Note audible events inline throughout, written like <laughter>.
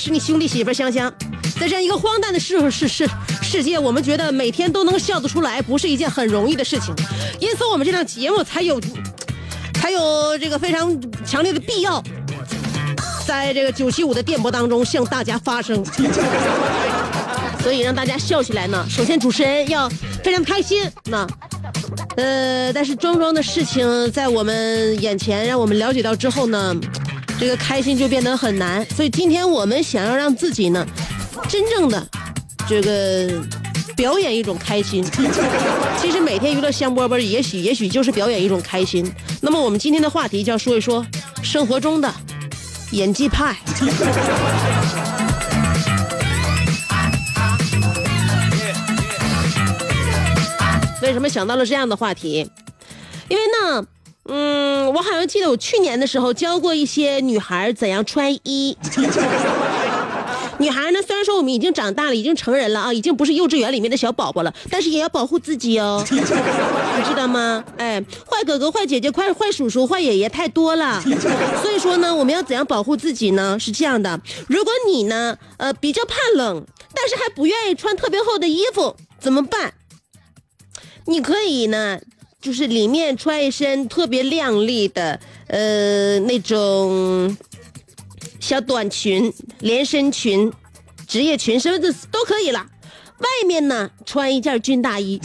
是你兄弟媳妇香香。在这样一个荒诞的世世世世界，我们觉得每天都能笑得出来，不是一件很容易的事情，因此我们这档节目才有才有这个非常强烈的必要，在这个九七五的电波当中向大家发声。所以让大家笑起来呢，首先主持人要非常开心，那。呃，但是桩桩的事情在我们眼前，让我们了解到之后呢，这个开心就变得很难。所以今天我们想要让自己呢，真正的这个表演一种开心。<laughs> 其实每天娱乐香饽饽，也许也许就是表演一种开心。那么我们今天的话题就要说一说生活中的演技派。<laughs> 为什么想到了这样的话题？因为呢，嗯，我好像记得我去年的时候教过一些女孩怎样穿衣。<laughs> 女孩呢，虽然说我们已经长大了，已经成人了啊，已经不是幼稚园里面的小宝宝了，但是也要保护自己哦，<laughs> 你知道吗？哎，坏哥哥、坏姐姐、坏坏叔叔、坏爷爷太多了，所以说呢，我们要怎样保护自己呢？是这样的，如果你呢，呃，比较怕冷，但是还不愿意穿特别厚的衣服，怎么办？你可以呢，就是里面穿一身特别亮丽的，呃，那种小短裙、连身裙、职业裙，什么的都可以了。外面呢，穿一件军大衣，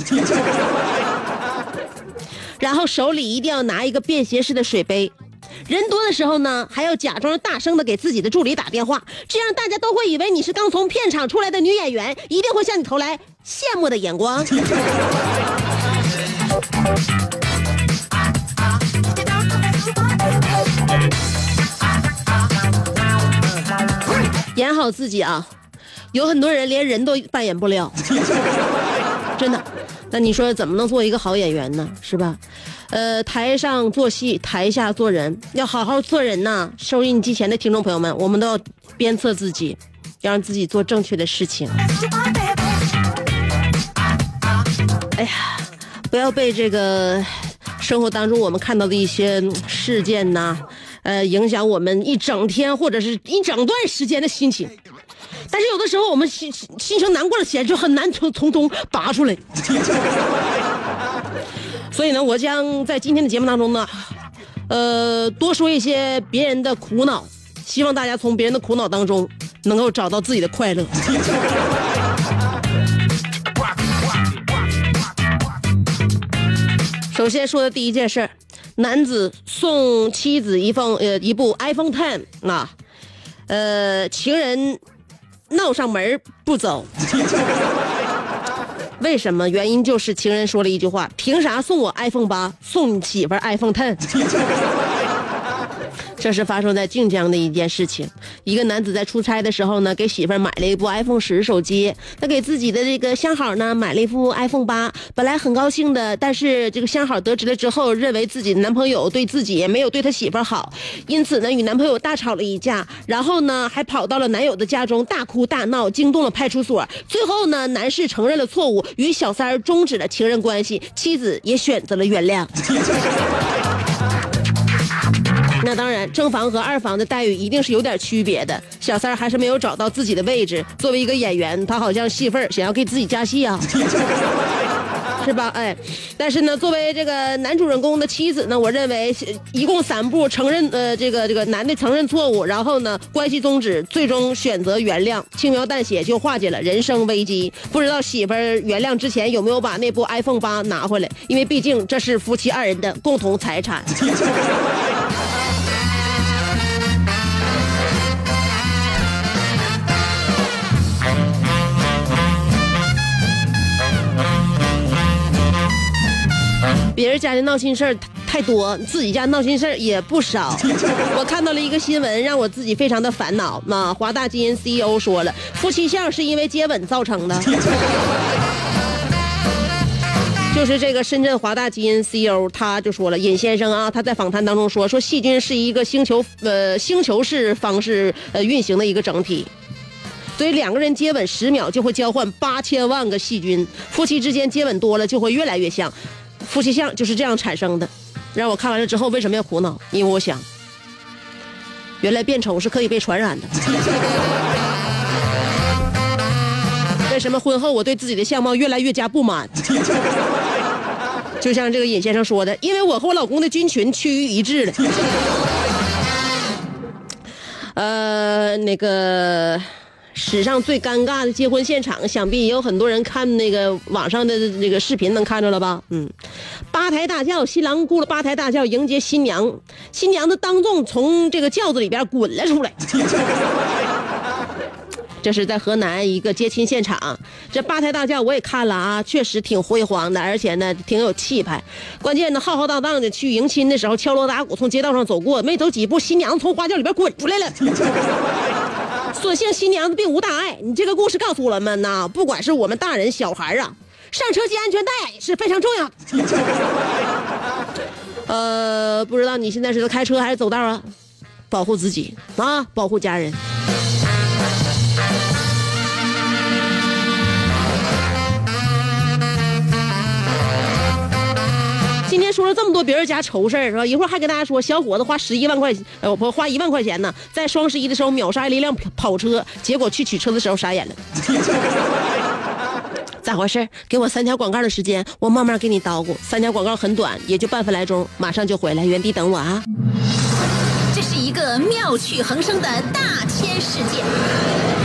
<laughs> 然后手里一定要拿一个便携式的水杯。人多的时候呢，还要假装大声的给自己的助理打电话，这样大家都会以为你是刚从片场出来的女演员，一定会向你投来羡慕的眼光。演好自己啊！有很多人连人都扮演不了，<laughs> 真的。那你说怎么能做一个好演员呢？是吧？呃，台上做戏，台下做人，要好好做人呐！收音机前的听众朋友们，我们都要鞭策自己，要让自己做正确的事情。哎呀，不要被这个生活当中我们看到的一些事件呐，呃，影响我们一整天或者是一整段时间的心情。但是有的时候我们心心情难过了起来，就很难从从中拔出来。<laughs> 所以呢，我将在今天的节目当中呢，呃，多说一些别人的苦恼，希望大家从别人的苦恼当中能够找到自己的快乐。首先说的第一件事，男子送妻子一封呃一部 iPhone Ten 啊，呃，情人闹上门不走，<laughs> 为什么？原因就是情人说了一句话：“凭啥送我 iPhone 八，送你媳妇 iPhone Ten？” 这是发生在晋江的一件事情。一个男子在出差的时候呢，给媳妇儿买了一部 iPhone 十手机，他给自己的这个相好呢买了一副 iPhone 八，本来很高兴的，但是这个相好得知了之后，认为自己男朋友对自己没有对他媳妇儿好，因此呢与男朋友大吵了一架，然后呢还跑到了男友的家中大哭大闹，惊动了派出所。最后呢，男士承认了错误，与小三儿终止了情人关系，妻子也选择了原谅。<laughs> 那当然，正房和二房的待遇一定是有点区别的。小三儿还是没有找到自己的位置。作为一个演员，他好像戏份想要给自己加戏啊，<laughs> 是吧？哎，但是呢，作为这个男主人公的妻子呢，我认为一共三步：承认呃这个这个男的承认错误，然后呢关系终止，最终选择原谅，轻描淡写就化解了人生危机。不知道媳妇儿原谅之前有没有把那部 iPhone 八拿回来？因为毕竟这是夫妻二人的共同财产。别人家的闹心事儿太多，自己家闹心事儿也不少。我看到了一个新闻，让我自己非常的烦恼。那华大基因 CEO 说了，夫妻相是因为接吻造成的。就是这个深圳华大基因 CEO，他就说了，尹先生啊，他在访谈当中说，说细菌是一个星球呃星球式方式呃运行的一个整体。所以两个人接吻十秒就会交换八千万个细菌，夫妻之间接吻多了就会越来越像，夫妻相就是这样产生的。让我看完了之后为什么要苦恼？因为我想，原来变丑是可以被传染的。为什么婚后我对自己的相貌越来越加不满？就像这个尹先生说的，因为我和我老公的菌群趋于一致了。<laughs> 呃，那个。史上最尴尬的结婚现场，想必也有很多人看那个网上的那个视频，能看着了吧？嗯，八抬大轿，新郎雇了八抬大轿迎接新娘，新娘子当众从这个轿子里边滚了出来。<laughs> 这是在河南一个接亲现场，这八抬大轿我也看了啊，确实挺辉煌的，而且呢挺有气派。关键呢浩浩荡荡的去迎亲的时候，敲锣打鼓从街道上走过，没走几步，新娘从花轿里边滚出来了。所幸新娘子并无大碍。你这个故事告诉我们呢，不管是我们大人小孩啊，上车系安全带是非常重要的。<laughs> 呃，不知道你现在是在开车还是走道啊？保护自己啊，保护家人。今天说了这么多别人家愁事儿是吧？一会儿还跟大家说，小伙子花十一万块，呃，不花一万块钱呢，在双十一的时候秒杀了一辆跑车，结果去取车的时候傻眼了。<laughs> 咋回事？给我三条广告的时间，我慢慢给你叨咕。三条广告很短，也就半分来钟，马上就回来，原地等我啊。这是一个妙趣横生的大千世界。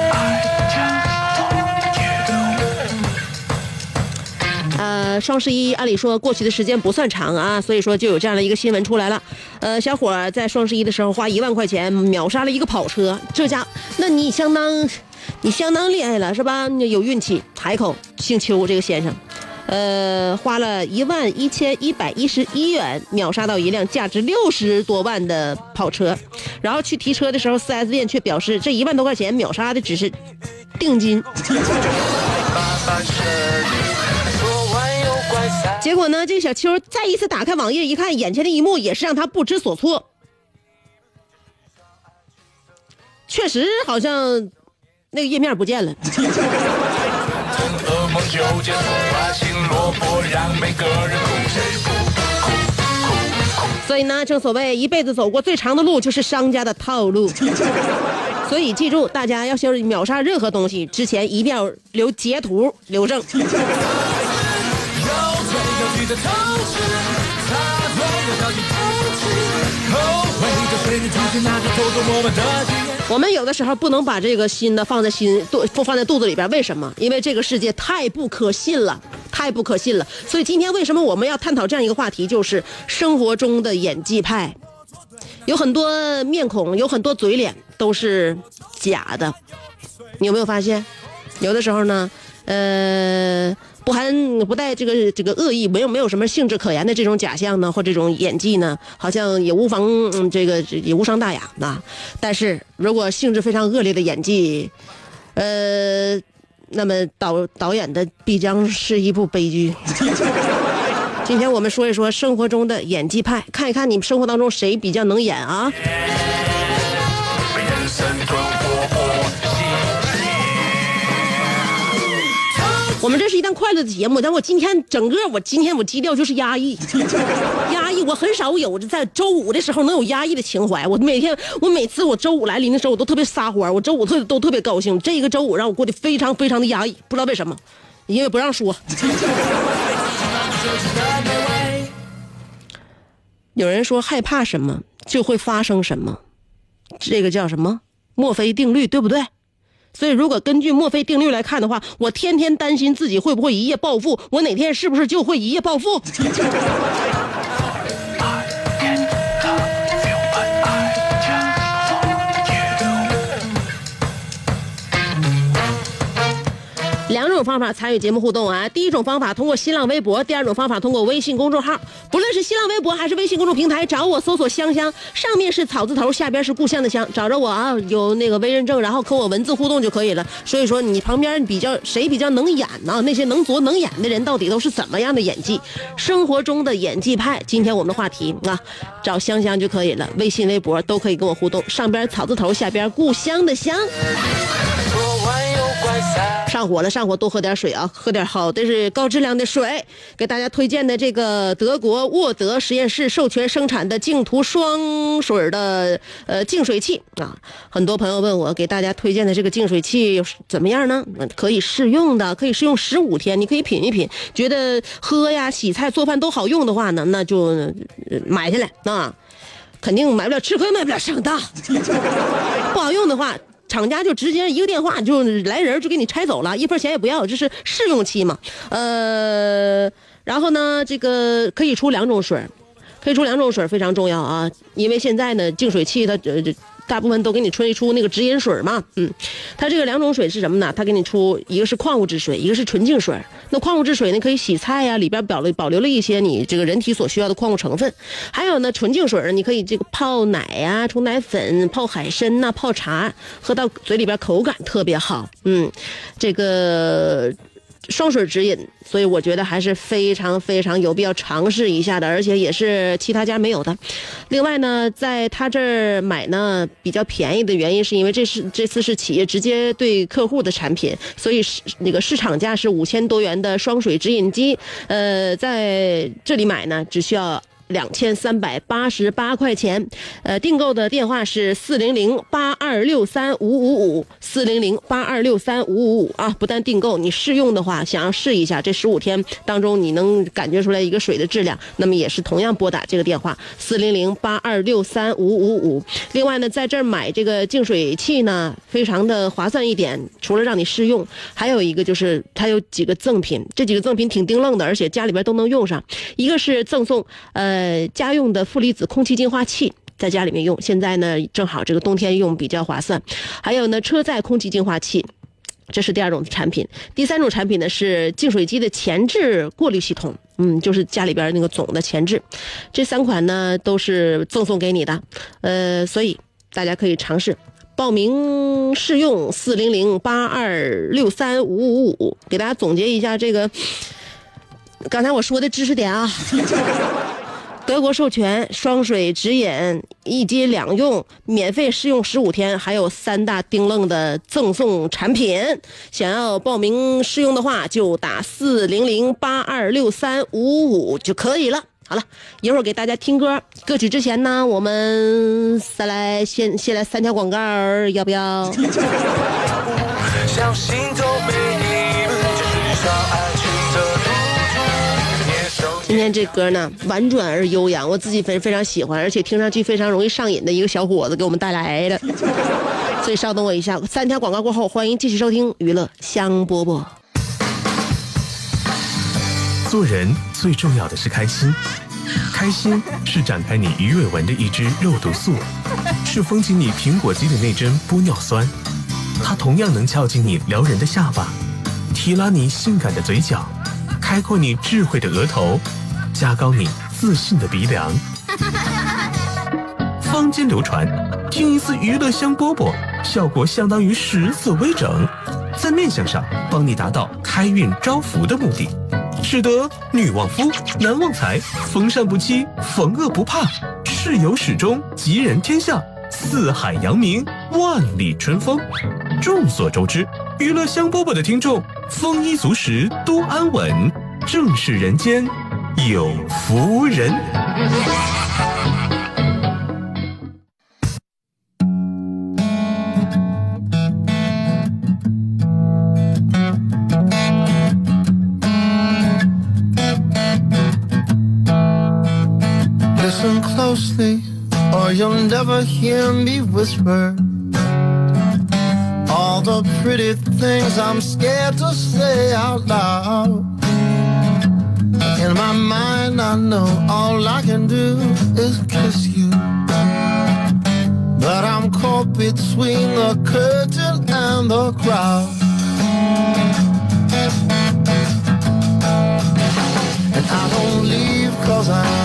呃，双十一按理说过去的时间不算长啊，所以说就有这样的一个新闻出来了。呃，小伙在双十一的时候花一万块钱秒杀了一个跑车，这家，那你相当，你相当厉害了是吧？你有运气。海口姓邱这个先生，呃，花了一万一千一百一十一元秒杀到一辆价值六十多万的跑车，然后去提车的时候，4S 店却表示这一万多块钱秒杀的只是定金。<laughs> 结果呢，这个小秋再一次打开网页一看，眼前的一幕也是让他不知所措。确实，好像那个页面不见了。噩梦就结束，发现落魄让每个人哭，谁不以呢，正所谓一辈子走过最长的路就是商家的套路。<laughs> 所以记住，大家要是秒杀任何东西之前，一定要留截图留证。<laughs> 我们有的时候不能把这个心呢放在心肚放在肚子里边，为什么？因为这个世界太不可信了，太不可信了。所以今天为什么我们要探讨这样一个话题，就是生活中的演技派，有很多面孔，有很多嘴脸都是假的。你有没有发现？有的时候呢，呃。不含不带这个这个恶意，没有没有什么性质可言的这种假象呢，或这种演技呢，好像也无妨，嗯这个也无伤大雅啊。但是如果性质非常恶劣的演技，呃，那么导导演的必将是一部悲剧。<laughs> 今天我们说一说生活中的演技派，看一看你们生活当中谁比较能演啊。我们这是一档快乐的节目，但我今天整个我今天我基调就是压抑，<laughs> 压抑。我很少有在周五的时候能有压抑的情怀。我每天我每次我周五来临的时候，我都特别撒欢我周五特都特别高兴。这一个周五让我过得非常非常的压抑，不知道为什么，因为不让说。有人说害怕什么就会发生什么，这个叫什么墨菲定律，对不对？所以，如果根据墨菲定律来看的话，我天天担心自己会不会一夜暴富，我哪天是不是就会一夜暴富？<laughs> 两种方法参与节目互动啊！第一种方法通过新浪微博，第二种方法通过微信公众号。不论是新浪微博还是微信公众平台，找我搜索“香香”，上面是草字头，下边是故乡的乡，找着我啊，有那个微认证，然后和我文字互动就可以了。所以说，你旁边比较谁比较能演呢？那些能作能演的人到底都是怎么样的演技？生活中的演技派。今天我们的话题啊，找香香就可以了，微信、微博都可以跟我互动，上边草字头，下边故乡的乡。上火了，上火多喝点水啊，喝点好的是高质量的水。给大家推荐的这个德国沃德实验室授权生产的净涂双水的呃净水器啊，很多朋友问我给大家推荐的这个净水器怎么样呢？可以试用的，可以试用十五天，你可以品一品，觉得喝呀、洗菜、做饭都好用的话呢，那就买下来啊。肯定买不了吃亏，买不了上当。不好用的话。厂家就直接一个电话就来人就给你拆走了，一分钱也不要，这是试用期嘛？呃，然后呢，这个可以出两种水，可以出两种水非常重要啊，因为现在呢净水器它这这。大部分都给你吹出那个直饮水嘛，嗯，它这个两种水是什么呢？它给你出一个是矿物质水，一个是纯净水。那矿物质水呢可以洗菜呀，里边保了保留了一些你这个人体所需要的矿物成分。还有呢，纯净水你可以这个泡奶呀、冲奶粉、泡海参呐、泡茶，喝到嘴里边口感特别好。嗯，这个。双水直饮，所以我觉得还是非常非常有必要尝试一下的，而且也是其他家没有的。另外呢，在他这儿买呢比较便宜的原因，是因为这是这次是企业直接对客户的产品，所以是那个市场价是五千多元的双水直饮机，呃，在这里买呢只需要。两千三百八十八块钱，呃，订购的电话是四零零八二六三五五五，四零零八二六三五五五啊！不但订购，你试用的话，想要试一下这十五天当中你能感觉出来一个水的质量，那么也是同样拨打这个电话四零零八二六三五五五。另外呢，在这儿买这个净水器呢，非常的划算一点，除了让你试用，还有一个就是它有几个赠品，这几个赠品挺丁愣的，而且家里边都能用上。一个是赠送呃。呃，家用的负离子空气净化器在家里面用，现在呢正好这个冬天用比较划算。还有呢，车载空气净化器，这是第二种产品。第三种产品呢是净水机的前置过滤系统，嗯，就是家里边那个总的前置。这三款呢都是赠送给你的，呃，所以大家可以尝试报名试用四零零八二六三五五五，给大家总结一下这个刚才我说的知识点啊。德国授权双水直饮，一机两用，免费试用十五天，还有三大丁愣的赠送产品。想要报名试用的话，就打四零零八二六三五五就可以了。好了，一会儿给大家听歌，歌曲之前呢，我们再来先先来三条广告，要不要？<laughs> 天这歌呢，婉转而悠扬，我自己非非常喜欢，而且听上去非常容易上瘾的一个小伙子给我们带来的。<laughs> 所以稍等我一下，三条广告过后，欢迎继续收听娱乐香饽饽。做人最重要的是开心，开心是展开你鱼尾纹的一支肉毒素，是封紧你苹果肌的那针玻尿酸，它同样能翘起你撩人的下巴，提拉你性感的嘴角，开阔你智慧的额头，加高你自信的鼻梁。<laughs> 坊间流传，听一次娱乐香饽饽，效果相当于十次微整，在面相上帮你达到开运招福的目的，使得女旺夫，男旺财，逢善不欺，逢恶不怕，事有始终，吉人天下，四海扬名，万里春风。众所周知，娱乐香饽饽的听众丰衣足食，多安稳，正是人间有福人。 Listen closely, or you'll never hear me whisper. All the pretty things I'm scared to say out loud. In my mind, I know all I can do is kiss you. But I'm caught between the curtain and the crowd. And I don't leave cause I'm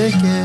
Sunday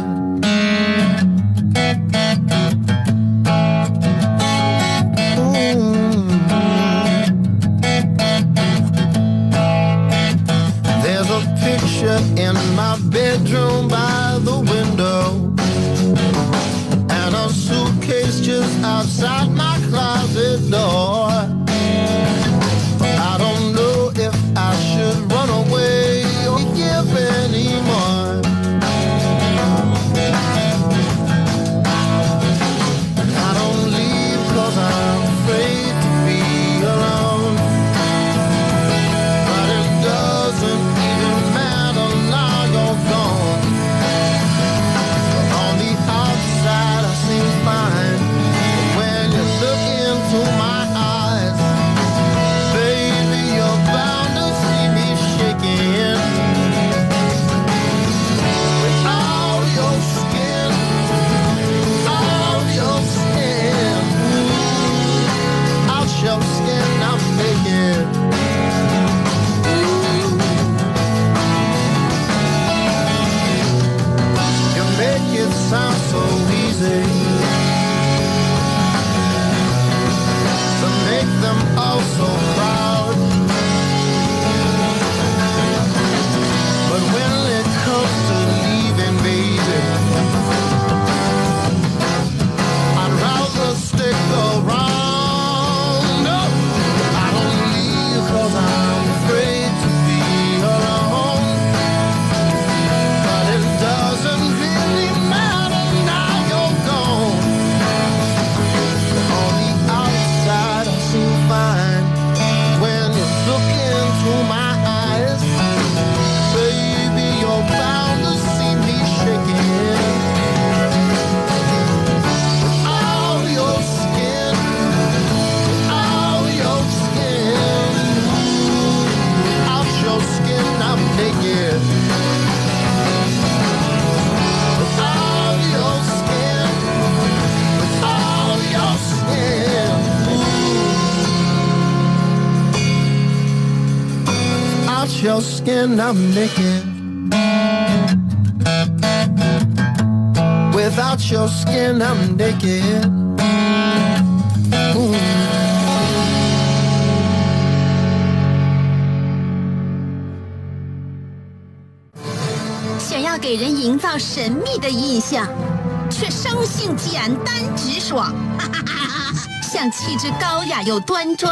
I'm naked. Without your skin, I'm naked. Ooh. 想要给人营造神秘的印象，却生性简单直爽，像气质高雅又端庄，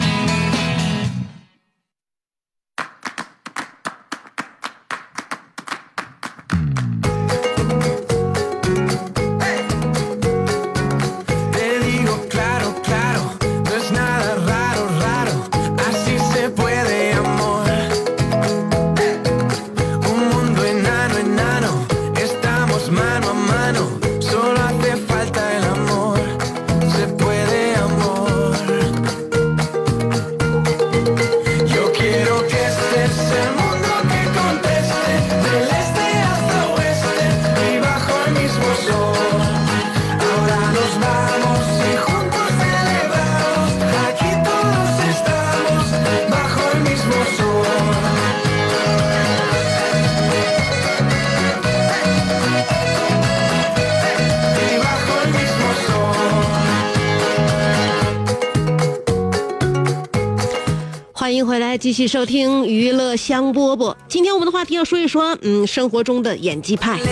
继续收听娱乐香饽饽。今天我们的话题要说一说嗯生活中的演技派。<laughs>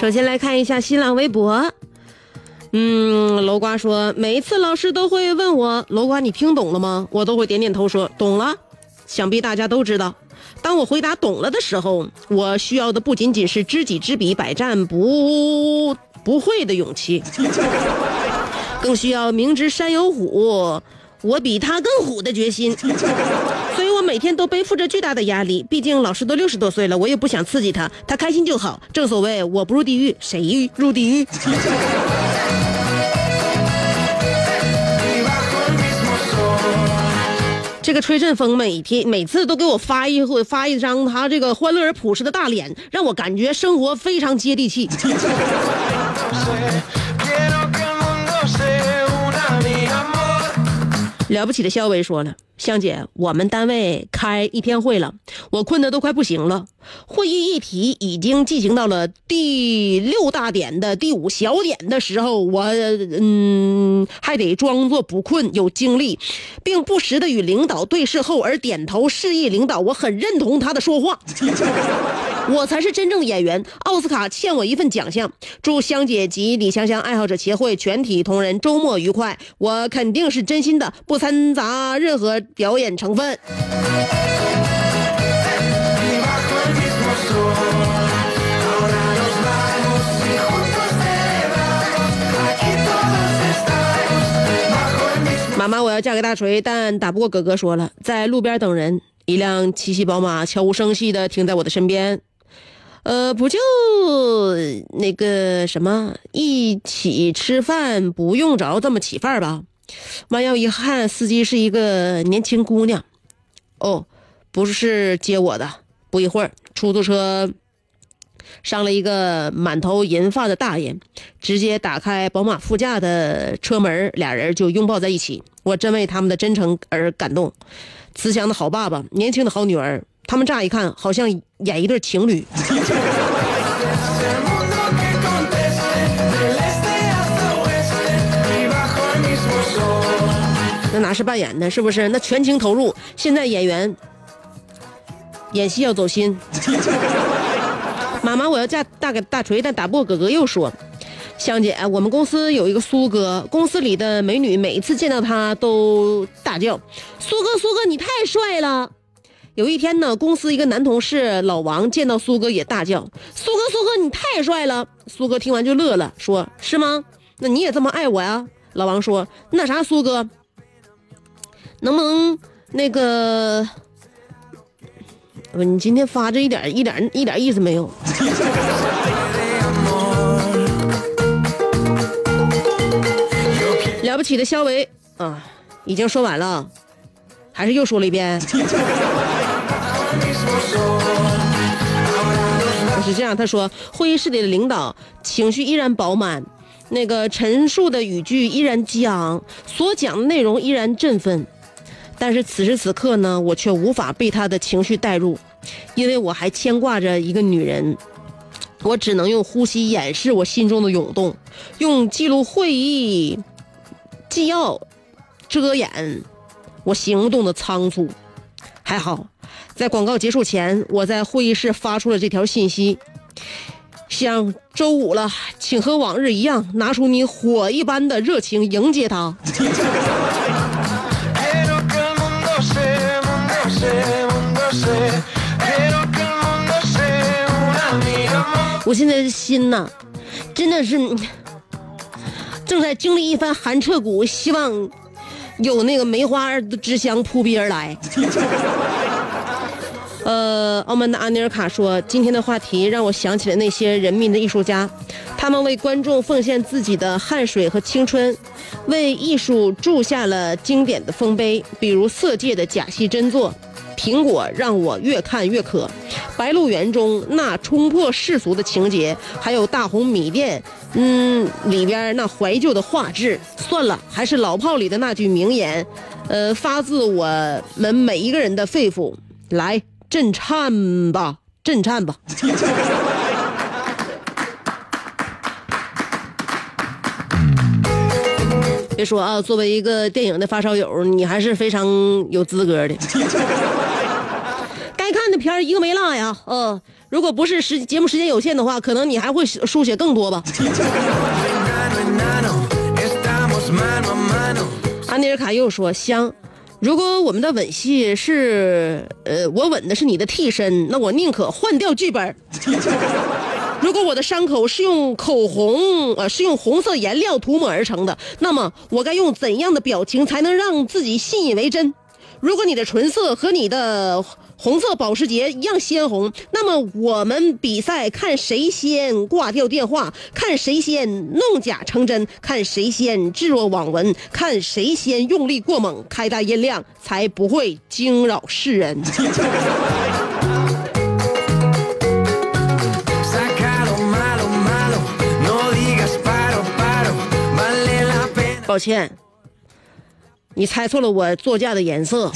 首先来看一下新浪微博。嗯楼瓜说每一次老师都会问我楼瓜你听懂了吗？我都会点点头说懂了。想必大家都知道。当我回答懂了的时候，我需要的不仅仅是知己知彼，百战不不会的勇气，<laughs> 更需要明知山有虎，我比他更虎的决心。所以我每天都背负着巨大的压力，毕竟老师都六十多岁了，我也不想刺激他，他开心就好。正所谓我不入地狱，谁入地狱？这个吹阵风每天每次都给我发一回发一张他这个欢乐而朴实的大脸，让我感觉生活非常接地气。<laughs> 了不起的肖维说了：“香姐，我们单位开一天会了，我困得都快不行了。会议议题已经进行到了第六大点的第五小点的时候，我嗯还得装作不困，有精力，并不时的与领导对视后而点头示意领导我很认同他的说话。<laughs> 我才是真正的演员，奥斯卡欠我一份奖项。祝香姐及李香香爱好者协会全体同仁周末愉快。我肯定是真心的，不掺杂任何表演成分。妈妈，我要嫁给大锤，但打不过哥哥。说了，在路边等人，一辆七系宝马悄无声息的停在我的身边。呃，不就那个什么，一起吃饭不用着这么起范儿吧？弯腰一看，司机是一个年轻姑娘。哦，不是接我的。不一会儿，出租车上了一个满头银发的大爷，直接打开宝马副驾的车门，俩人就拥抱在一起。我真为他们的真诚而感动。慈祥的好爸爸，年轻的好女儿，他们乍一看好像演一对情侣。<laughs> 那哪是扮演的，是不是？那全情投入。现在演员演戏要走心。妈妈，我要嫁大给大锤，但打不过哥哥又说，香姐，我们公司有一个苏哥，公司里的美女每一次见到他都大叫：“苏哥，苏哥，你太帅了！”有一天呢，公司一个男同事老王见到苏哥也大叫：“苏哥，苏哥，你太帅了！”苏哥听完就乐了，说：“是吗？那你也这么爱我呀？”老王说：“那啥，苏哥，能不能那个，不，你今天发这一点一点一点意思没有？” <laughs> 了不起的肖维啊，已经说完了，还是又说了一遍。<laughs> 是这样，他说，会议室里的领导情绪依然饱满，那个陈述的语句依然激昂，所讲的内容依然振奋，但是此时此刻呢，我却无法被他的情绪带入，因为我还牵挂着一个女人。我只能用呼吸掩饰我心中的涌动，用记录会议纪要遮掩我行动的仓促。还好，在广告结束前，我在会议室发出了这条信息：像周五了，请和往日一样，拿出你火一般的热情迎接他。我现在的心呐，真的是正在经历一番寒彻骨，希望有那个梅花之香扑鼻而来。呃，澳门的阿尼尔卡说，今天的话题让我想起了那些人民的艺术家，他们为观众奉献自己的汗水和青春，为艺术铸下了经典的丰碑，比如《色戒》的假戏真做。苹果让我越看越渴，《白鹿原》中那冲破世俗的情节，还有大红米店，嗯，里边那怀旧的画质。算了，还是老炮里的那句名言，呃，发自我们每一个人的肺腑，来震颤吧，震颤吧。<laughs> 别说啊，作为一个电影的发烧友，你还是非常有资格的。片儿一个没落呀，呃，如果不是时节目时间有限的话，可能你还会书写更多吧。<laughs> 安尼尔卡又说：“香，如果我们的吻戏是呃我吻的是你的替身，那我宁可换掉剧本。<laughs> 如果我的伤口是用口红呃是用红色颜料涂抹而成的，那么我该用怎样的表情才能让自己信以为真？如果你的唇色和你的红色保时捷一样鲜红，那么我们比赛看谁先挂掉电话，看谁先弄假成真，看谁先置若罔闻，看谁先用力过猛，开大音量，才不会惊扰世人。抱歉，你猜错了我座驾的颜色。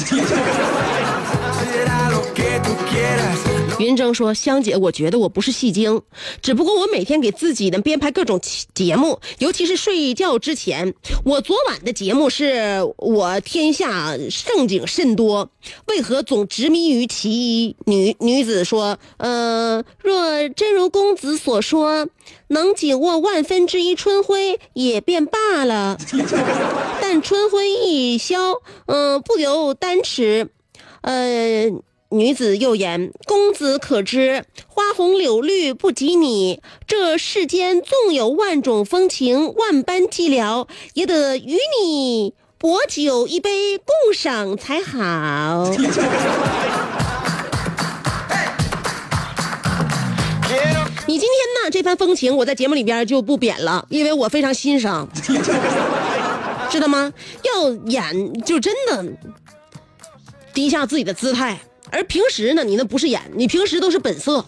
云峥说：“香姐，我觉得我不是戏精，只不过我每天给自己呢编排各种节目，尤其是睡觉之前。我昨晚的节目是我天下盛景甚多，为何总执迷于其一？女女子说：呃，若真如公子所说，能紧握万分之一春晖也便罢了，<laughs> 但春晖一消，嗯、不由丹池。”呃，女子又言：“公子可知，花红柳绿不及你。这世间纵有万种风情，万般寂寥，也得与你薄酒一杯共赏才好。<laughs> 你今天呢这番风情，我在节目里边就不贬了，因为我非常欣赏，<laughs> 知道吗？要演就真的低下自己的姿态，而平时呢，你那不是演，你平时都是本色。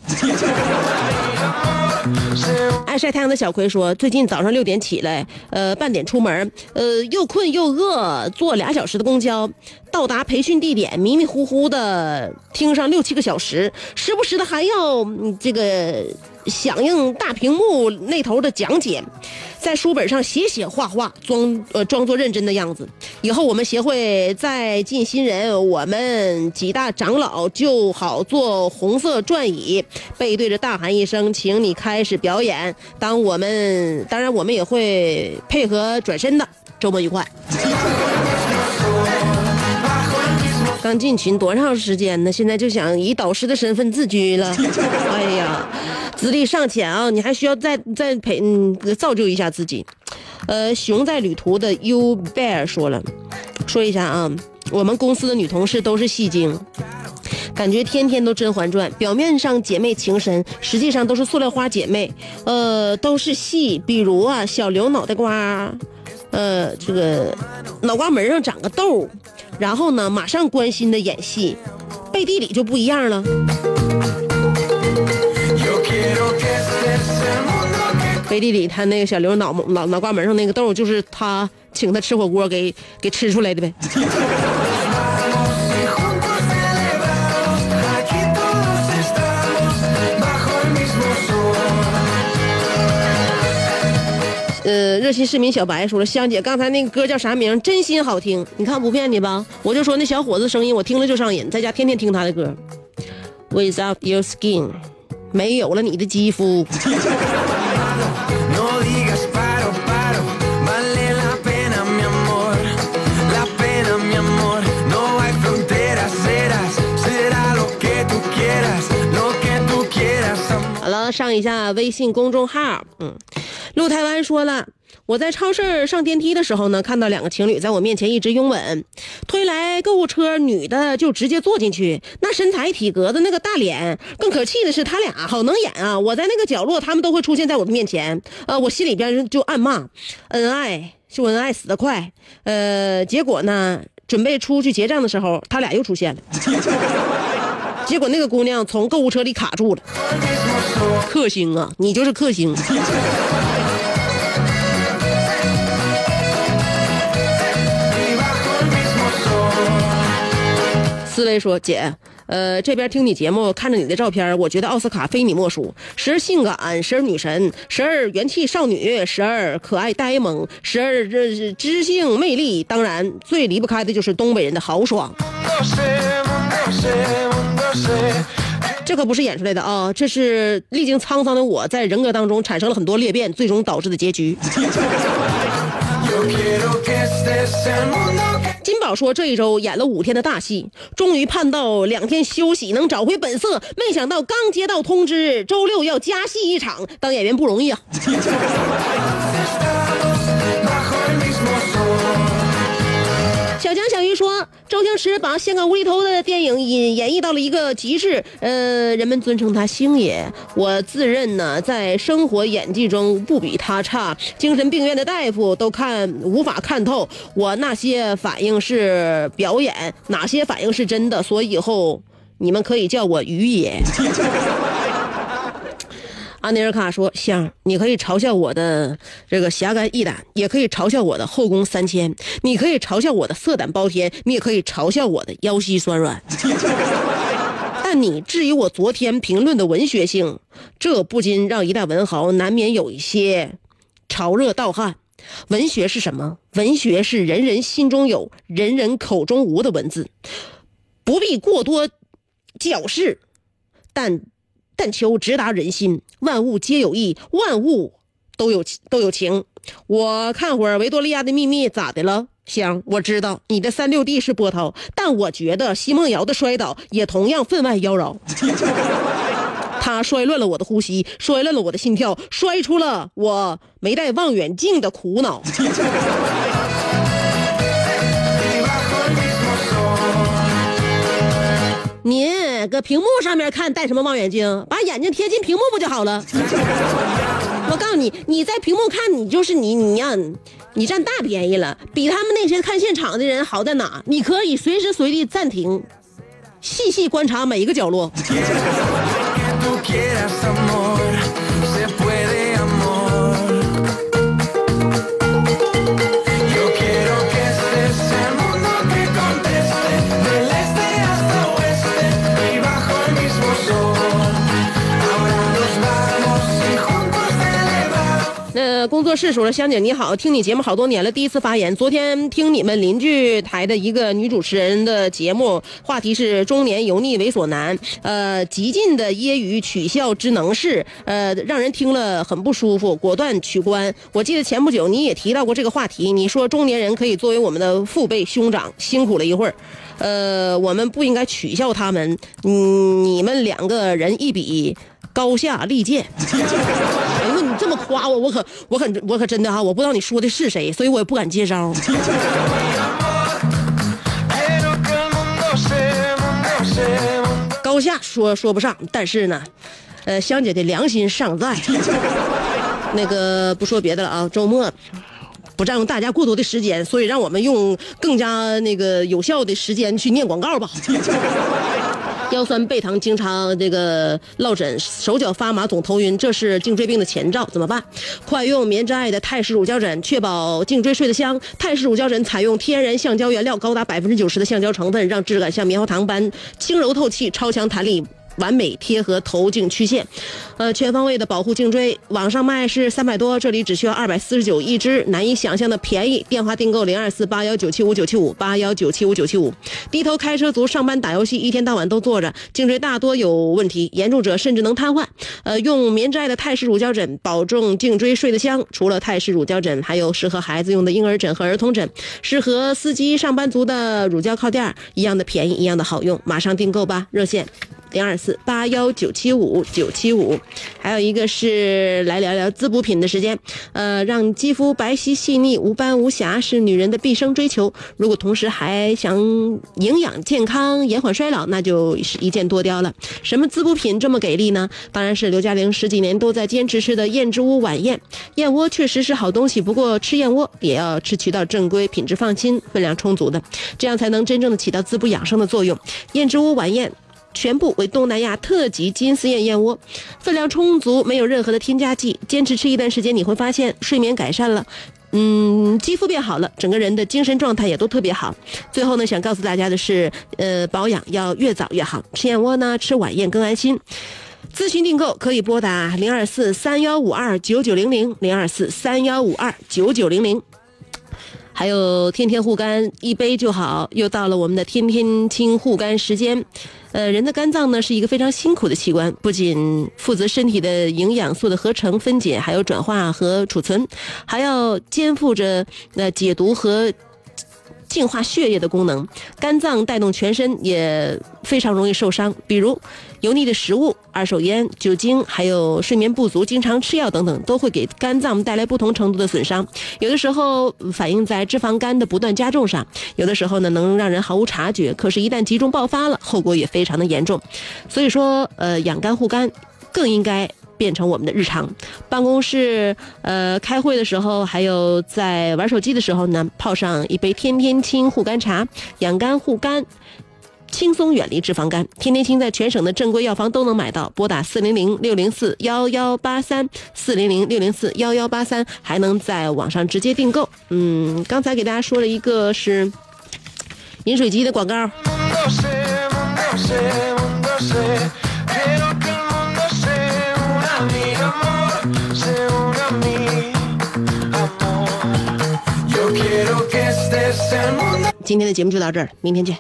爱 <laughs> 晒太阳的小葵说，最近早上六点起来，呃，半点出门，呃，又困又饿，坐俩小时的公交，到达培训地点，迷迷糊糊的听上六七个小时，时不时的还要嗯这个响应大屏幕那头的讲解，在书本上写写画画，装呃装作认真的样子。以后我们协会再进新人，我们几大长老就好坐红色转椅，背对着大喊一声：“请你开始表演。”当我们当然我们也会配合转身的。周末愉快。刚进群多长时间呢？现在就想以导师的身份自居了。哎呀，资历尚浅啊，你还需要再再培嗯造就一下自己。呃，熊在旅途的 U Bear 说了，说一下啊，我们公司的女同事都是戏精。感觉天天都《甄嬛传》，表面上姐妹情深，实际上都是塑料花姐妹。呃，都是戏，比如啊，小刘脑袋瓜，呃，这个脑瓜门上长个痘，然后呢，马上关心的演戏，背地里就不一样了。背地里他那个小刘脑脑脑瓜门上那个痘，就是他请他吃火锅给给吃出来的呗。呃，热心市民小白说了，香姐刚才那个歌叫啥名？真心好听，你看不骗你吧？我就说那小伙子声音，我听了就上瘾，在家天天听他的歌。Without your skin，没有了你的肌肤。上一下微信公众号。嗯，陆台湾说了，我在超市上电梯的时候呢，看到两个情侣在我面前一直拥吻，推来购物车，女的就直接坐进去，那身材体格子，那个大脸，更可气的是他俩好能演啊！我在那个角落，他们都会出现在我的面前，呃，我心里边就暗骂，恩爱秀恩爱死得快，呃，结果呢，准备出去结账的时候，他俩又出现了。结果那个姑娘从购物车里卡住了，克星啊，你就是克星。思维说：“姐，呃，这边听你节目，看着你的照片，我觉得奥斯卡非你莫属。时而性感，时而女神，时而元气少女，时而可爱呆萌，时而这知性魅力。当然，最离不开的就是东北人的豪爽。这可不是演出来的啊，这是历经沧桑的我在人格当中产生了很多裂变，最终导致的结局。”金宝说这一周演了五天的大戏，终于盼到两天休息能找回本色。没想到刚接到通知，周六要加戏一场，当演员不容易啊。江小鱼说，周星驰把香港无厘头的电影演演绎到了一个极致，呃，人们尊称他星爷。我自认呢，在生活演技中不比他差，精神病院的大夫都看无法看透我那些反应是表演，哪些反应是真的，所以以后你们可以叫我鱼爷。<laughs> 阿尼尔卡说：“香，你可以嘲笑我的这个侠肝义胆，也可以嘲笑我的后宫三千，你可以嘲笑我的色胆包天，你也可以嘲笑我的腰膝酸软。<laughs> 但你质疑我昨天评论的文学性，这不禁让一代文豪难免有一些潮热盗汗。文学是什么？文学是人人心中有，人人口中无的文字，不必过多矫饰，但但求直达人心。万物皆有意，万物都有都有情。我看会儿《维多利亚的秘密》咋的了？香，我知道你的三六 D 是波涛，但我觉得奚梦瑶的摔倒也同样分外妖娆。<laughs> 他摔乱了我的呼吸，摔乱了我的心跳，摔出了我没带望远镜的苦恼。您搁屏幕上面看戴什么望远镜？把眼睛贴近屏幕不就好了？<laughs> 我告诉你，你在屏幕看，你就是你，你呀、你占大便宜了，比他们那些看现场的人好在哪？你可以随时随地暂停，细细观察每一个角落。<laughs> 工作室说了，香姐你好，听你节目好多年了，第一次发言。昨天听你们邻居台的一个女主持人的节目，话题是中年油腻猥琐男，呃，极尽的揶揄取笑之能事，呃，让人听了很不舒服，果断取关。我记得前不久你也提到过这个话题，你说中年人可以作为我们的父辈兄长，辛苦了一会儿。呃，我们不应该取笑他们，嗯，你们两个人一比，高下立见。这么夸我，我可我可我可真的哈、我不知道你说的是谁，所以我也不敢接招。高下说说不上，但是呢，呃，香姐的良心尚在。<laughs> 那个不说别的了啊，周末不占用大家过多的时间，所以让我们用更加那个有效的时间去念广告吧。腰酸背疼，经常这个落枕，手脚发麻，总头晕，这是颈椎病的前兆，怎么办？快用棉之爱的泰式乳胶枕，确保颈椎睡得香。泰式乳胶枕采用天然橡胶原料，高达百分之九十的橡胶成分，让质感像棉花糖般轻柔透气，超强弹力。完美贴合头颈曲线，呃，全方位的保护颈椎。网上卖是三百多，这里只需要二百四十九一支，难以想象的便宜。电话订购零二四八幺九七五九七五八幺九七五九七五。低头开车族上班打游戏，一天到晚都坐着，颈椎大多有问题，严重者甚至能瘫痪。呃，用棉之爱的泰式乳胶枕，保证颈椎睡得香。除了泰式乳胶枕，还有适合孩子用的婴儿枕和儿童枕，适合司机、上班族的乳胶靠垫，一样的便宜，一样的好用。马上订购吧，热线。零二四八幺九七五九七五，还有一个是来聊聊滋补品的时间。呃，让肌肤白皙细腻、无斑无瑕是女人的毕生追求。如果同时还想营养健康、延缓衰老，那就是一箭多雕了。什么滋补品这么给力呢？当然是刘嘉玲十几年都在坚持吃的燕之屋晚宴。燕窝确实是好东西，不过吃燕窝也要吃渠道正规、品质放心、分量充足的，这样才能真正的起到滋补养生的作用。燕之屋晚宴。全部为东南亚特级金丝燕燕窝，分量充足，没有任何的添加剂。坚持吃一段时间，你会发现睡眠改善了，嗯，肌肤变好了，整个人的精神状态也都特别好。最后呢，想告诉大家的是，呃，保养要越早越好，吃燕窝呢，吃晚宴更安心。咨询订购可以拨打零二四三幺五二九九零零零二四三幺五二九九零零。还有天天护肝，一杯就好。又到了我们的天天清护肝时间。呃，人的肝脏呢是一个非常辛苦的器官，不仅负责身体的营养素的合成、分解，还有转化和储存，还要肩负着呃解毒和净化血液的功能。肝脏带动全身也非常容易受伤，比如油腻的食物、二手烟、酒精，还有睡眠不足、经常吃药等等，都会给肝脏带来不同程度的损伤。有的时候反映在脂肪肝的不断加重上，有的时候呢能让人毫无察觉，可是，一旦集中爆发了，后果也非常的严重。所以说，呃，养肝护肝更应该。变成我们的日常，办公室呃开会的时候，还有在玩手机的时候呢，泡上一杯天天清护肝茶，养肝护肝。轻松远离脂肪肝，天天清在全省的正规药房都能买到，拨打四零零六零四幺幺八三四零零六零四幺幺八三，还能在网上直接订购。嗯，刚才给大家说了一个是饮水机的广告，今天的节目就到这儿，明天见。